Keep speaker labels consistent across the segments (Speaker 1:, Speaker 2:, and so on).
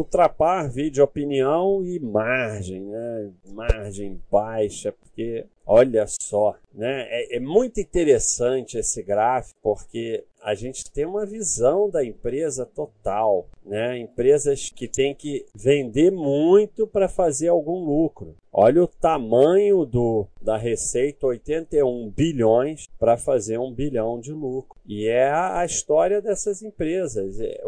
Speaker 1: Ultrapar, vídeo opinião e margem, né? Margem baixa, porque olha só, né? É, é muito interessante esse gráfico porque a gente tem uma visão da empresa total, né? Empresas que têm que vender muito para fazer algum lucro. Olha o tamanho do, da receita, 81 bilhões para fazer um bilhão de lucro. E é a, história dessas empresas. É,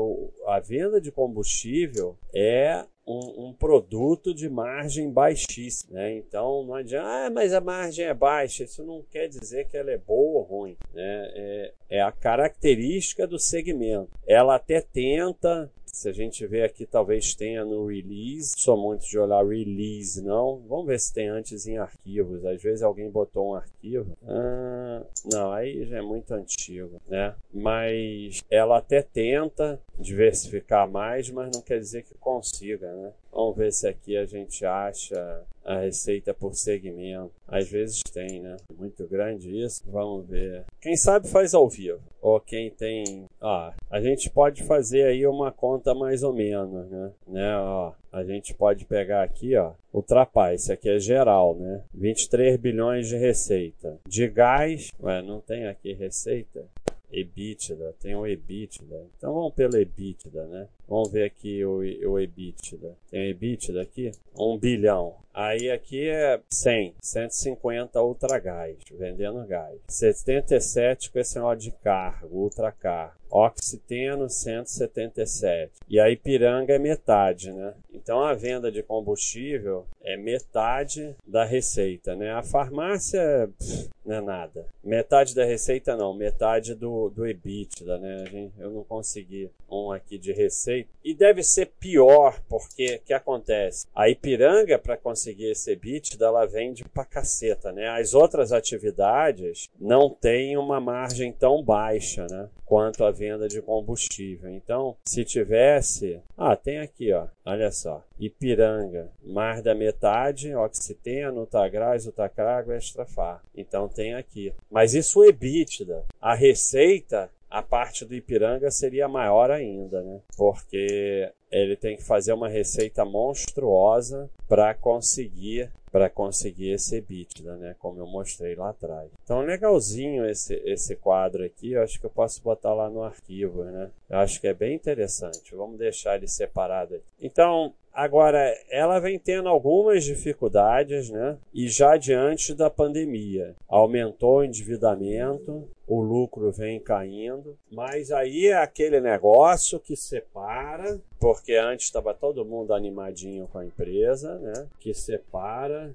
Speaker 1: a venda de combustível é um, um, produto de margem baixíssima. Né? Então não adianta, ah, mas a margem é baixa. Isso não quer dizer que ela é boa ou ruim. Né? É, é a característica do segmento. Ela até tenta se a gente vê aqui, talvez tenha no release. Sou muito de olhar release, não. Vamos ver se tem antes em arquivos. Às vezes alguém botou um arquivo. Ah, não, aí já é muito antigo, né? Mas ela até tenta diversificar mais, mas não quer dizer que consiga, né? Vamos ver se aqui a gente acha a receita por segmento. Às vezes tem, né? Muito grande isso. Vamos ver. Quem sabe faz ao vivo. Ou quem tem. Ah, a gente pode fazer aí uma conta mais ou menos, né? né? Ó, a gente pode pegar aqui, ó, ultrapar. Esse aqui é geral, né? 23 bilhões de receita. De gás, ué, não tem aqui receita? EBITDA, tem o EBITDA. Então vamos pelo EBITDA, né? Vamos ver aqui o, o EBITDA. Tem o EBITDA aqui? 1 bilhão. Aí aqui é 100, 150 ultra gás, vendendo gás. 77 com esse negócio de cargo, ultra cargo. Oxiteno 177. E a Ipiranga é metade, né? Então a venda de combustível é metade da receita, né? A farmácia pff, não é nada. Metade da receita não, metade do, do EBITDA, né? Eu não consegui um aqui de receita. E deve ser pior, porque o que acontece? A Ipiranga, para conseguir esse EBITDA, ela vende pra caceta, né? As outras atividades não têm uma margem tão baixa, né? Quanto a venda de combustível. Então, se tivesse. Ah, tem aqui, ó. Olha só. Ipiranga, mais da metade, Oxiteno, Utagraz, Utacrago, Extrafar. Então tem aqui. Mas isso é EBITDA. A receita a parte do Ipiranga seria maior ainda, né? Porque ele tem que fazer uma receita monstruosa para conseguir para conseguir esse EBITDA, né? Como eu mostrei lá atrás. Então legalzinho esse, esse quadro aqui, eu acho que eu posso botar lá no arquivo, né? Eu acho que é bem interessante. Vamos deixar ele separado aqui. Então, Agora, ela vem tendo algumas dificuldades, né? E já diante da pandemia, aumentou o endividamento, o lucro vem caindo, mas aí é aquele negócio que separa, porque antes estava todo mundo animadinho com a empresa, né? Que separa.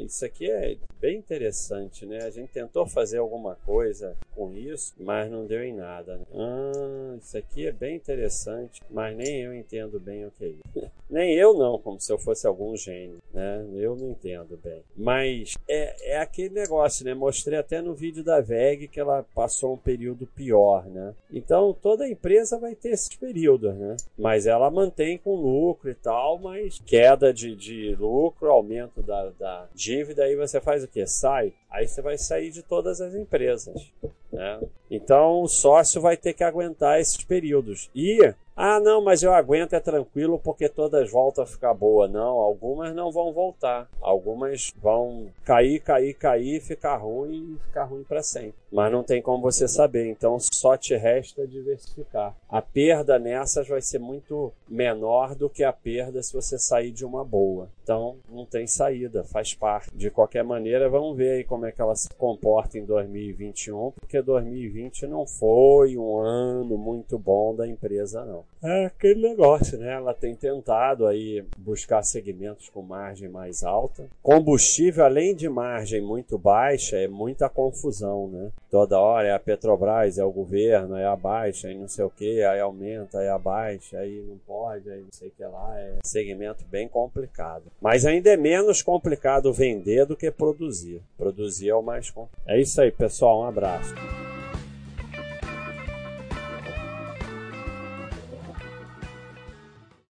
Speaker 1: Isso aqui é bem interessante, né? A gente tentou fazer alguma coisa com isso, mas não deu em nada. Né? Ah, isso aqui é bem interessante, mas nem eu entendo bem o que é isso. Nem eu não, como se eu fosse algum gênio, né? Eu não entendo bem. Mas é, é aquele negócio, né? Mostrei até no vídeo da VEG que ela passou um período pior, né? Então toda empresa vai ter esses períodos, né? Mas ela mantém com lucro e tal, mas queda de, de lucro, aumento da, da dívida, aí você faz o que? Sai. Aí você vai sair de todas as empresas. Né? Então o sócio vai ter que aguentar esses períodos. E ah, não, mas eu aguento, é tranquilo, porque todas voltam a ficar boa. Não, algumas não vão voltar. Algumas vão cair, cair, cair, ficar ruim e ficar ruim para sempre. Mas não tem como você saber, então só te resta diversificar. A perda nessas vai ser muito menor do que a perda se você sair de uma boa. Então não tem saída, faz parte. De qualquer maneira, vamos ver aí como é que ela se comporta em 2021, porque 2020 não foi um ano muito bom da empresa, não é aquele negócio, né? Ela tem tentado aí buscar segmentos com margem mais alta. Combustível, além de margem muito baixa, é muita confusão, né? Toda hora é a Petrobras, é o governo, é a baixa, aí não sei o que, aí aumenta, aí abaixa, aí não pode, aí não sei o que lá. É segmento bem complicado. Mas ainda é menos complicado vender do que produzir. Produzir é o mais complicado. É isso aí, pessoal. Um abraço.